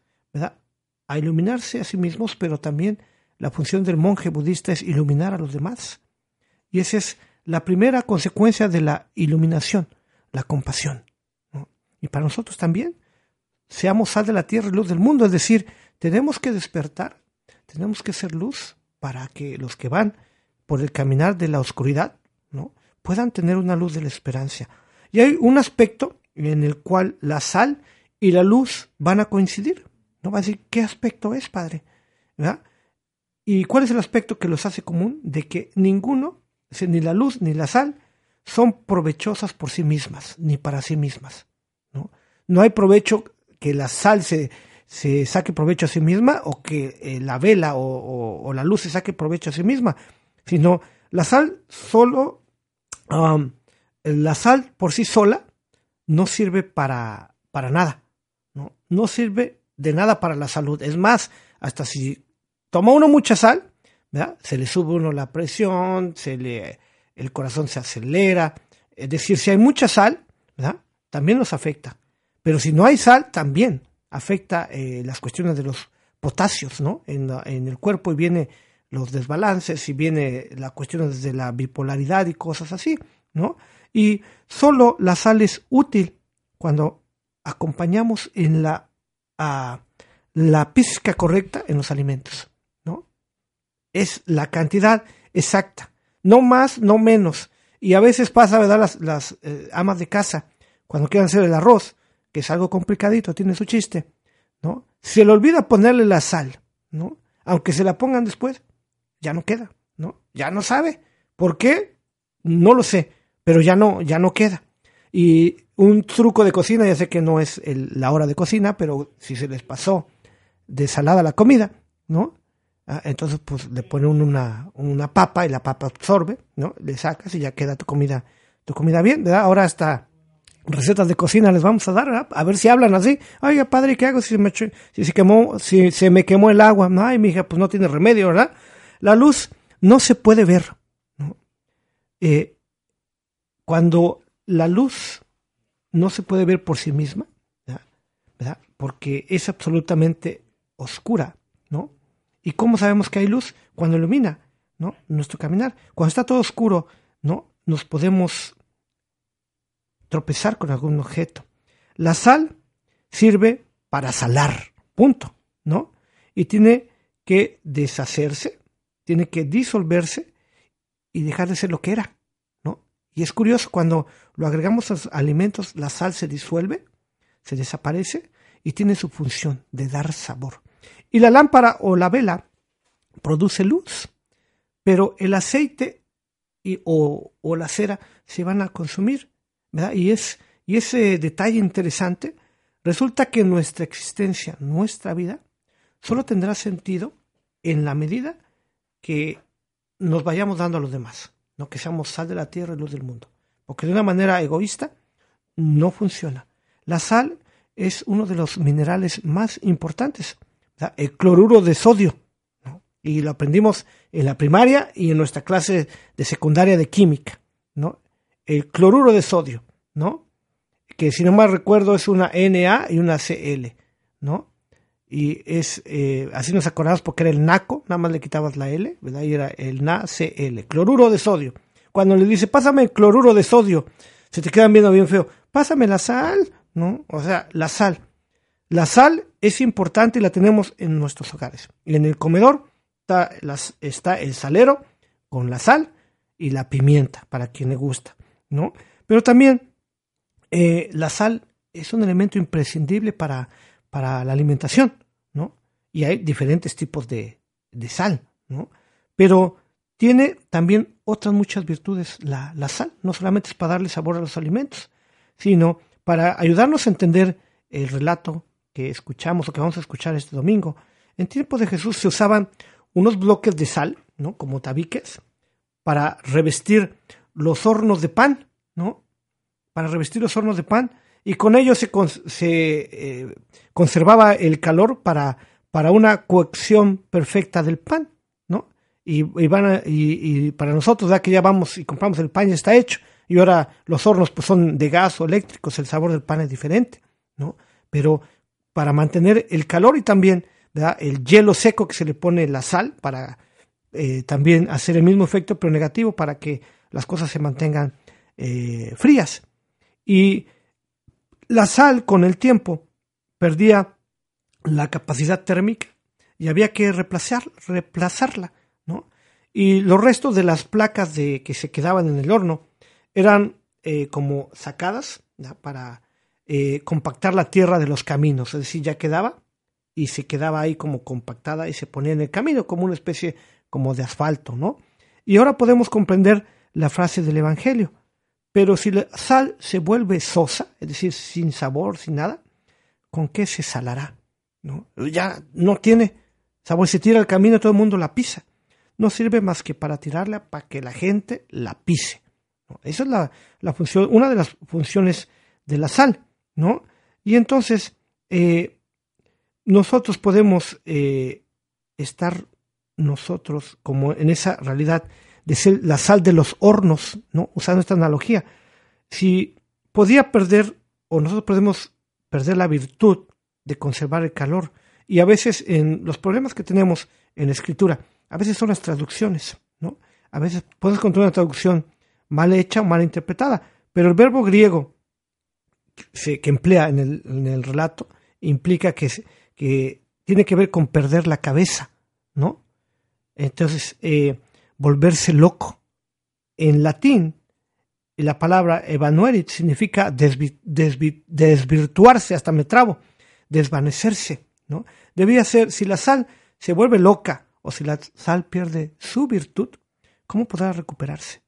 a iluminarse a sí mismos, pero también la función del monje budista es iluminar a los demás. Y esa es la primera consecuencia de la iluminación, la compasión. Y para nosotros también, seamos sal de la tierra y luz del mundo, es decir, tenemos que despertar, tenemos que ser luz para que los que van por el caminar de la oscuridad ¿no? puedan tener una luz de la esperanza. Y hay un aspecto en el cual la sal y la luz van a coincidir. No va a decir, ¿qué aspecto es, Padre? ¿Verdad? ¿Y cuál es el aspecto que los hace común? De que ninguno, ni la luz ni la sal, son provechosas por sí mismas, ni para sí mismas. No, no hay provecho que la sal se, se saque provecho a sí misma o que eh, la vela o, la luz se saque provecho a sí misma, sino la sal solo, la sal por sí sola no sirve para, para nada, ¿no? no sirve de nada para la salud. Es más, hasta si toma uno mucha sal, ¿verdad? se le sube uno la presión, se le, el corazón se acelera. Es decir, si hay mucha sal, ¿verdad? también nos afecta. Pero si no hay sal, también afecta eh, las cuestiones de los potasios ¿no? en, la- en el cuerpo y viene los desbalances y viene la cuestión desde la bipolaridad y cosas así, ¿no? Y solo la sal es útil cuando acompañamos en la, a la pizca correcta en los alimentos, ¿no? Es la cantidad exacta, no más, no menos. Y a veces pasa, ¿verdad? Las, las eh, amas de casa, cuando quieren hacer el arroz, que es algo complicadito, tiene su chiste, ¿no? Se le olvida ponerle la sal, ¿no? Aunque se la pongan después, ya no queda, ¿no? Ya no sabe. ¿Por qué? No lo sé, pero ya no, ya no queda. Y un truco de cocina, ya sé que no es la hora de cocina, pero si se les pasó de salada la comida, ¿no? Ah, entonces, pues le ponen una, una papa y la papa absorbe, ¿no? Le sacas y ya queda tu comida, tu comida bien, ¿verdad? Ahora hasta recetas de cocina les vamos a dar, ¿verdad? a ver si hablan así. Oiga, padre, ¿qué hago si, me, si se quemó, si se me quemó el agua? Ay, mi hija, pues no tiene remedio, ¿verdad? La luz no se puede ver. ¿no? Eh, cuando la luz no se puede ver por sí misma, ¿verdad? Porque es absolutamente oscura, ¿no? ¿Y cómo sabemos que hay luz? Cuando ilumina, ¿no? Nuestro caminar. Cuando está todo oscuro, ¿no? Nos podemos tropezar con algún objeto. La sal sirve para salar, punto, ¿no? Y tiene que deshacerse, tiene que disolverse y dejar de ser lo que era. Y es curioso, cuando lo agregamos a los alimentos, la sal se disuelve, se desaparece y tiene su función de dar sabor. Y la lámpara o la vela produce luz, pero el aceite y, o, la cera se van a consumir. ¿verdad? Y, es, y ese detalle interesante resulta que nuestra existencia, nuestra vida, solo tendrá sentido en la medida que nos vayamos dando a los demás, no que seamos sal de la tierra y luz del mundo. Porque de una manera egoísta no funciona. La sal es uno de los minerales más importantes el cloruro de sodio. Y lo aprendimos en la primaria y en nuestra clase de secundaria de química. ¿no? El cloruro de sodio, ¿no? que si no mal recuerdo es una Na y una Cl. ¿no? Y es eh, así nos acordamos porque era el NaCO, nada más le quitabas la L, ¿verdad? Y era el NaCl, cloruro de sodio. Cuando le dice, pásame el cloruro de sodio, se te quedan viendo bien feo, pásame la sal, ¿no? O sea, la sal. La sal es importante y la tenemos en nuestros hogares. Y en el comedor está, el salero con la sal y la pimienta, para quien le gusta, ¿no? Pero también eh, la sal es un elemento imprescindible para, para la alimentación, ¿no? Y hay diferentes tipos de, de sal, ¿no? Pero tiene también otras muchas virtudes la, la, sal, no solamente es para darle sabor a los alimentos, sino para ayudarnos a entender el relato que escuchamos o que vamos a escuchar este domingo, en tiempo de Jesús se usaban unos bloques de sal, ¿no? Como tabiques, para revestir los hornos de pan, ¿no? Para revestir los hornos de pan y con ello se, se eh, conservaba el calor para, para una coacción perfecta del pan, ¿no? Y, van y, para nosotros, ya que ya vamos y compramos el pan, ya está hecho, y ahora los hornos pues, son de gas o eléctricos, el sabor del pan es diferente, ¿no? Pero para mantener el calor y también el hielo seco que se le pone la sal para eh, también hacer el mismo efecto pero negativo para que las cosas se mantengan eh, frías. Y la sal con el tiempo perdía la capacidad térmica y había que reemplazar, reemplazarla. ¿no? Y los restos de las placas de, que se quedaban en el horno eran eh, como sacadas para eh, compactar la tierra de los caminos, es decir, ya quedaba y se quedaba ahí como compactada y se ponía en el camino como una especie como de asfalto, ¿no? Y ahora podemos comprender la frase del Evangelio. Pero si la sal se vuelve sosa, es decir, sin sabor, sin nada, ¿con qué se salará? ¿No? Ya no tiene sabor, se tira al camino, todo el mundo la pisa. No sirve más que para tirarla para que la gente la pise. Esa es la, la función, una de las funciones de la sal. ¿no? Y entonces eh, nosotros podemos eh, estar nosotros como en esa realidad de ser la sal de los hornos, ¿no? Usando esta analogía. Si podía perder, o nosotros podemos perder la virtud de conservar el calor, y a veces en los problemas que tenemos en la escritura, a veces son las traducciones, ¿no? A veces puedes encontrar una traducción mal hecha o mal interpretada, pero el verbo griego que emplea en el, relato implica que, tiene que ver con perder la cabeza, ¿no? Entonces, eh, volverse loco. En latín, la palabra evanuerit significa desvirtuarse, hasta me trabo, desvanecerse, ¿no? Debía ser, si la sal se vuelve loca o si la sal pierde su virtud, ¿cómo podrá recuperarse?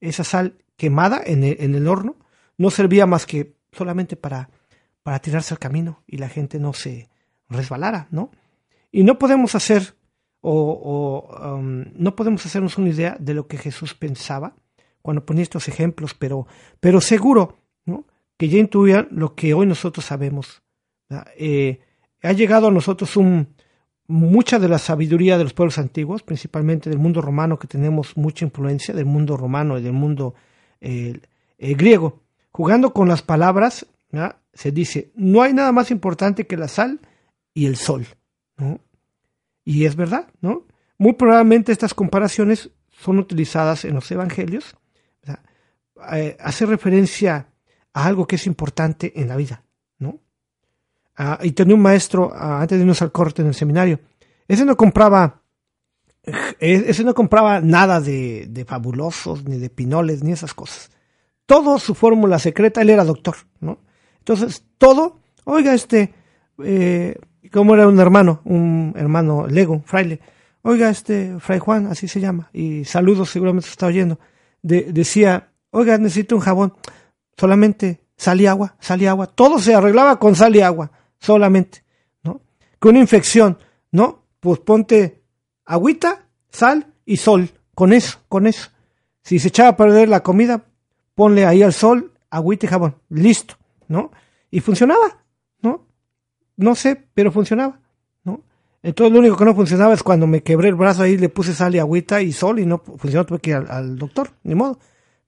Esa sal quemada en el, en el horno no servía más que solamente para, para tirarse al camino y la gente no se resbalara, ¿no? Y no podemos hacer o, um, no podemos hacernos una idea de lo que Jesús pensaba cuando ponía estos ejemplos, pero, pero seguro que ya intuían lo que hoy nosotros sabemos. Eh, ha llegado a nosotros un, mucha de la sabiduría de los pueblos antiguos, principalmente del mundo romano, que tenemos mucha influencia del mundo romano y del mundo eh, eh, griego. Jugando con las palabras, se dice, no hay nada más importante que la sal y el sol. ¿no? Y es verdad, ¿no? Muy probablemente estas comparaciones son utilizadas en los evangelios, eh, hace referencia a algo que es importante en la vida, ¿no? Ah, y tenía un maestro, ah, antes de irnos al corte en el seminario, ese no compraba, eh, ese no compraba nada de, de fabulosos, ni de pinoles, ni esas cosas. Todo su fórmula secreta, él era doctor, ¿no? Entonces, todo, oiga, este, eh, como era un hermano, un hermano lego, fraile, oiga, este, Fray Juan, así se llama, y saludos, seguramente se está oyendo, decía, oiga, necesito un jabón, solamente sal y agua, sal y agua, todo se arreglaba con sal y agua, solamente, ¿no? Con una infección, ¿no? Pues ponte agüita, sal y sol, con eso, con eso. Si se echaba a perder la comida, ponle ahí al sol, agüita y jabón, listo, ¿no? Y funcionaba, no sé, pero funcionaba, ¿no? Entonces lo único que no funcionaba es cuando me quebré el brazo ahí, le puse sal y agüita y sol y no funcionó, tuve que ir al, doctor, ni modo.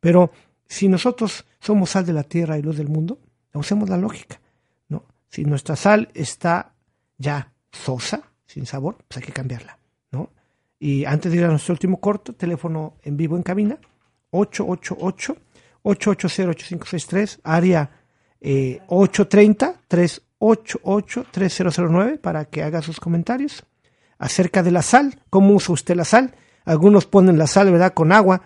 Pero si nosotros somos sal de la tierra y luz del mundo, usemos la lógica, ¿no? Si nuestra sal está ya sosa, sin sabor, pues hay que cambiarla, ¿no? Y antes de ir a nuestro último corto, teléfono en vivo en cabina, 888 880 8563 área eh, 830 3 883009 para que haga sus comentarios acerca de la sal, cómo usa usted la sal. Algunos ponen la sal, ¿verdad?, con agua,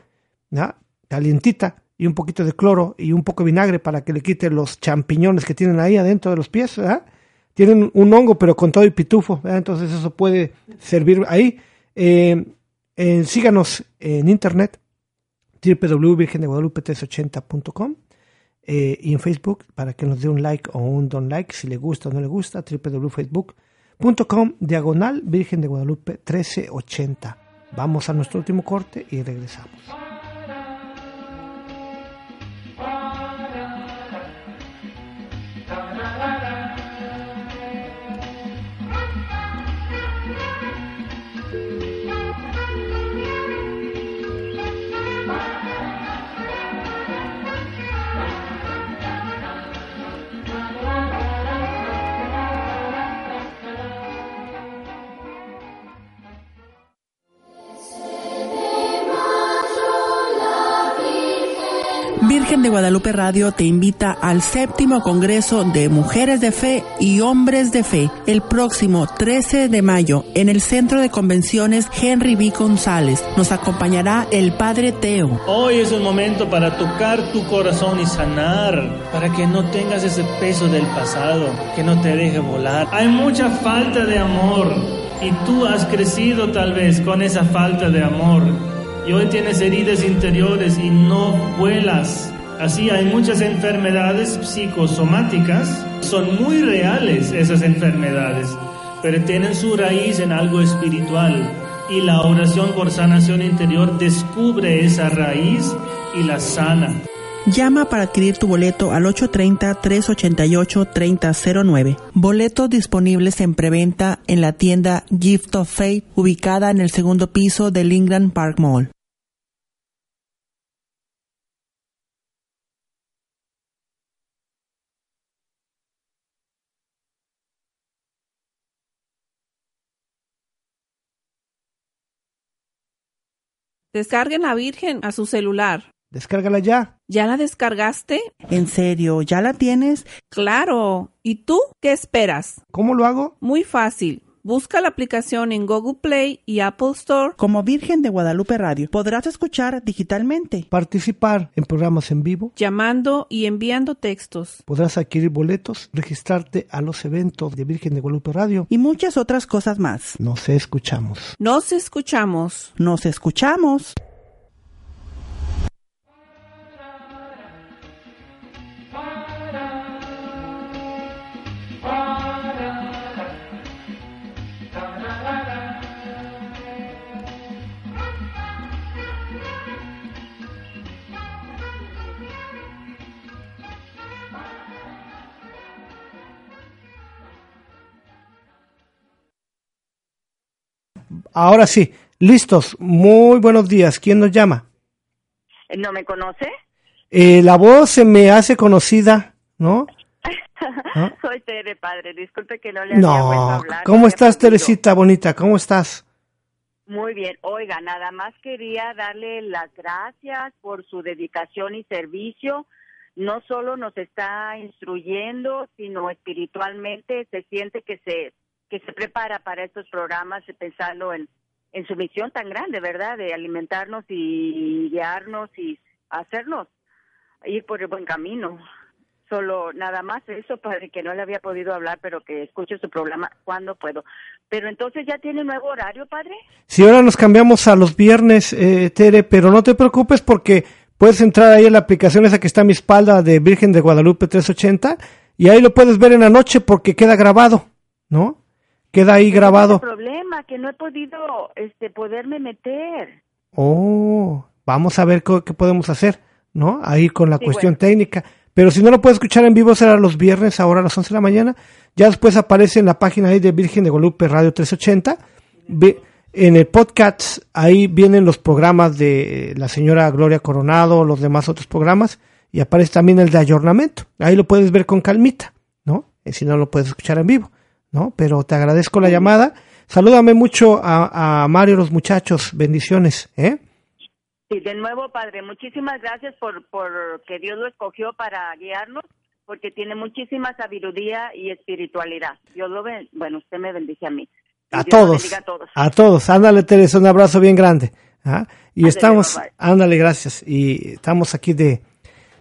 calientita y un poquito de cloro y un poco de vinagre para que le quite los champiñones que tienen ahí adentro de los pies, ¿verdad? Tienen un hongo, pero con todo el pitufo, entonces eso puede servir ahí. Eh, síganos en internet www.virgendeguadalupe380.com eh, y en Facebook para que nos dé un like o un don't like si le gusta o no le gusta, www.facebook.com diagonal Virgen de Guadalupe 1380. Vamos a nuestro último corte y regresamos. Virgen de Guadalupe Radio te invita al séptimo Congreso de Mujeres de Fe y Hombres de Fe el próximo 13 de mayo en el Centro de Convenciones Henry B. González. Nos acompañará el Padre Teo. Hoy es un momento para tocar tu corazón y sanar, para que no tengas ese peso del pasado, que no te deje volar. Hay mucha falta de amor y tú has crecido tal vez con esa falta de amor y hoy tienes heridas interiores y no vuelas. Así hay muchas enfermedades psicosomáticas, son muy reales esas enfermedades, pero tienen su raíz en algo espiritual y la oración por sanación interior descubre esa raíz y la sana. Llama para adquirir tu boleto al 830-388-3009. Boletos disponibles en preventa en la tienda Gift of Faith, ubicada en el segundo piso del England Park Mall. Descarguen la Virgen a su celular. Descárgala ya. ¿Ya la descargaste? ¿En serio? ¿Ya la tienes? Claro. ¿Y tú qué esperas? ¿Cómo lo hago? Muy fácil. Busca la aplicación en Google Play y Apple Store. Como Virgen de Guadalupe Radio, podrás escuchar digitalmente. Participar en programas en vivo. Llamando y enviando textos. Podrás adquirir boletos, registrarte a los eventos de Virgen de Guadalupe Radio. Y muchas otras cosas más. Nos escuchamos. Nos escuchamos. Nos escuchamos. Ahora sí, listos. Muy buenos días. ¿Quién nos llama? ¿No me conoce? Eh, la voz se me hace conocida, ¿no? ¿Ah? Soy Tere, padre. Disculpe que no le había vuelto a No. hablar. ¿Cómo no estás. Teresita bonita? ¿Cómo estás? Muy bien. Oiga, nada más quería darle las gracias por su dedicación y servicio. No solo nos está instruyendo, sino espiritualmente se siente que se que se prepara para estos programas eh, pensando en en su misión tan grande, ¿verdad? De alimentarnos y guiarnos y hacernos ir por el buen camino. Solo nada más eso, padre, que no le había podido hablar, pero que escuche su programa cuando puedo. Pero entonces ya tiene nuevo horario, padre. Si ahora nos cambiamos a los viernes, eh, Tere, pero no te preocupes porque puedes entrar ahí en la aplicación esa que está a mi espalda de Virgen de Guadalupe 380 y ahí lo puedes ver en la noche porque queda grabado, ¿no? Queda ahí grabado. El problema que no he podido, este, poderme meter. Oh, vamos a ver co- qué, podemos hacer, ¿no? Ahí con la Sí, cuestión bueno. técnica. Pero si no lo puedes escuchar en vivo, será los viernes, ahora a las 11 de la mañana. Ya después aparece en la página ahí de Virgen de Guadalupe Radio 380. Ve- en el podcast, ahí vienen los programas de la señora Gloria Coronado, los demás otros programas, y aparece también el de ayornamiento. Ahí lo puedes ver con calmita, ¿no? Eh, si no lo puedes escuchar en vivo, ¿no? Pero te agradezco la llamada. Salúdame mucho a, a Mario y los muchachos. Bendiciones, ¿eh? Sí, de nuevo, padre, muchísimas gracias por, por que Dios lo escogió para guiarnos, porque tiene muchísima sabiduría y espiritualidad. Dios lo ben- bueno, usted me bendice a mí. A todos, a todos. a todos. Ándale, Teresa, un abrazo bien grande. ¿ah? Y Ándale, estamos, ándale, gracias. Y estamos aquí de,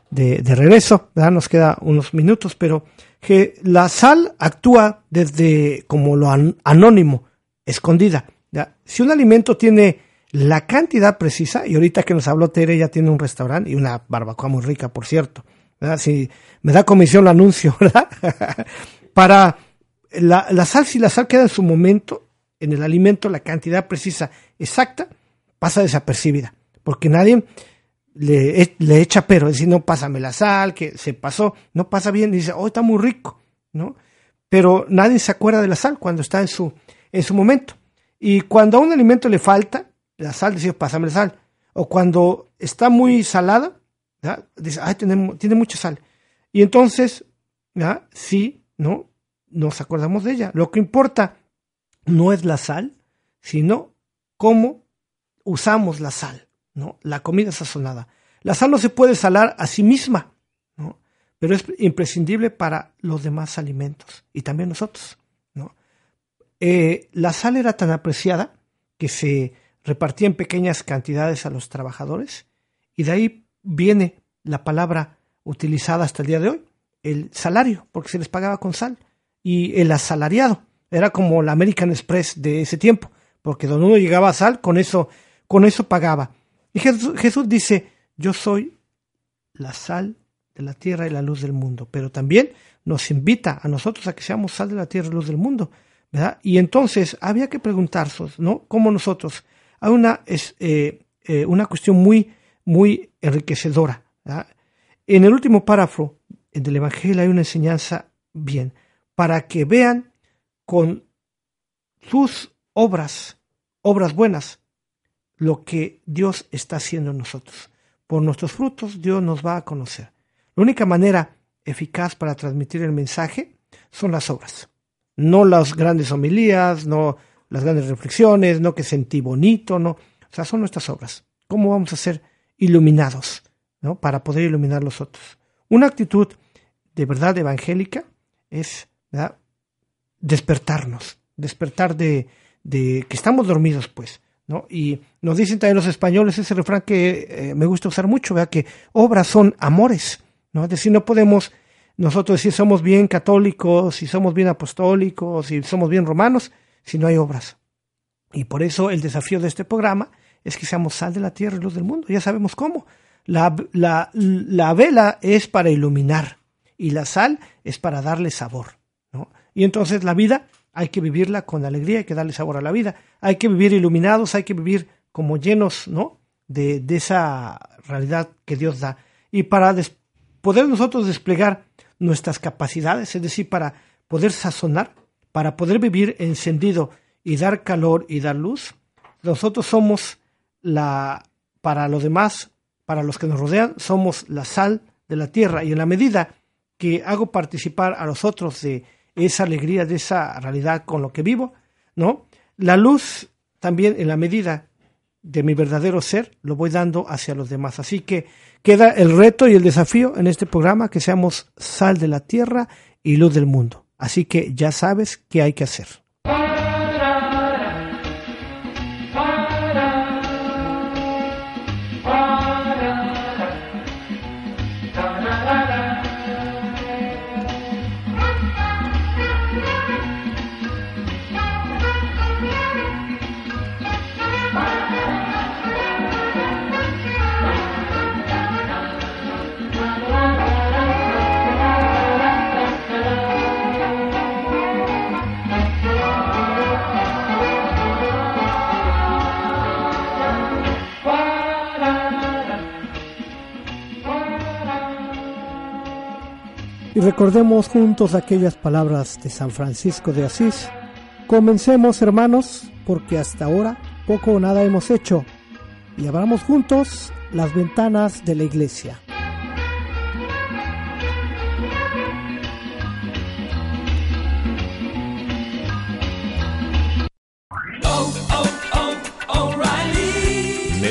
de, de regreso, ¿verdad? Nos queda unos minutos, pero que la sal actúa desde como lo an- anónimo, escondida. Si un alimento tiene la cantidad precisa, y ahorita que nos habló Tere, ya tiene un restaurante y una barbacoa muy rica, por cierto. ¿verdad? Si me da comisión, lo anuncio, ¿verdad? Para la, la sal, si la sal queda en su momento, en el alimento, la cantidad precisa, exacta, pasa desapercibida. Porque nadie le, le echa pero, decir, no pásame la sal, que se pasó, no pasa bien, dice, oh, está muy rico, ¿no? Pero nadie se acuerda de la sal cuando está en su, en su momento. Y cuando a un alimento le falta, la sal, dice, pásame la sal. O cuando está muy salada, dice, ay, tiene, tiene mucha sal. Y entonces, ¿ya? sí, ¿no? Nos acordamos de ella. Lo que importa no es la sal, sino cómo usamos la sal, ¿no? La comida sazonada. La sal no se puede salar a sí misma, ¿no? Pero es imprescindible para los demás alimentos y también nosotros, ¿no? Eh, la sal era tan apreciada que se repartía en pequeñas cantidades a los trabajadores y de ahí viene la palabra utilizada hasta el día de hoy, el salario, porque se les pagaba con sal y el asalariado era como la American Express de ese tiempo, porque donde uno llegaba a sal, con eso, con eso pagaba. Y Jesús, dice, yo soy la sal de la tierra y la luz del mundo, pero también nos invita a nosotros a que seamos sal de la tierra y luz del mundo. Y entonces había que preguntarnos, ¿no? ¿Cómo nosotros? Hay una, es, eh, eh, una cuestión muy, muy enriquecedora. En el último párrafo del Evangelio hay una enseñanza bien, para que vean con sus obras, obras buenas, lo que Dios está haciendo en nosotros. Por nuestros frutos Dios nos va a conocer. La única manera eficaz para transmitir el mensaje son las obras. No las grandes homilías, no las grandes reflexiones, no que sentí bonito, no. O sea, son nuestras obras. ¿Cómo vamos a ser iluminados? ¿no? para poder iluminar los otros. Una actitud de verdad evangélica es despertarnos, despertar de, de, que estamos dormidos, pues. ¿No? Y nos dicen también los españoles ese refrán que eh, me gusta usar mucho, que obras son amores. ¿no? Es decir, no podemos nosotros decir somos bien católicos, si somos bien apostólicos, si somos bien romanos, si no hay obras. Y por eso el desafío de este programa es que seamos sal de la tierra y luz del mundo. Ya sabemos cómo. La, la, la vela es para iluminar y la sal es para darle sabor. ¿no? Y entonces la vida hay que vivirla con alegría, hay que darle sabor a la vida. Hay que vivir iluminados, hay que vivir como llenos ¿no? de, de esa realidad que Dios da. Y para poder nosotros desplegar nuestras capacidades, es decir, para poder sazonar, para poder vivir encendido y dar calor y dar luz, nosotros somos la, para los demás, para los que nos rodean, somos la sal de la tierra y en la medida que hago participar a los otros de esa alegría, de esa realidad con lo que vivo, ¿no? La luz también en la medida de mi verdadero ser lo voy dando hacia los demás. Así que queda el reto y el desafío en este programa que seamos sal de la tierra y luz del mundo. Así que ya sabes qué hay que hacer. Recordemos juntos aquellas palabras de San Francisco de Asís. Comencemos hermanos, porque hasta ahora poco o nada hemos hecho, y abramos juntos las ventanas de la iglesia.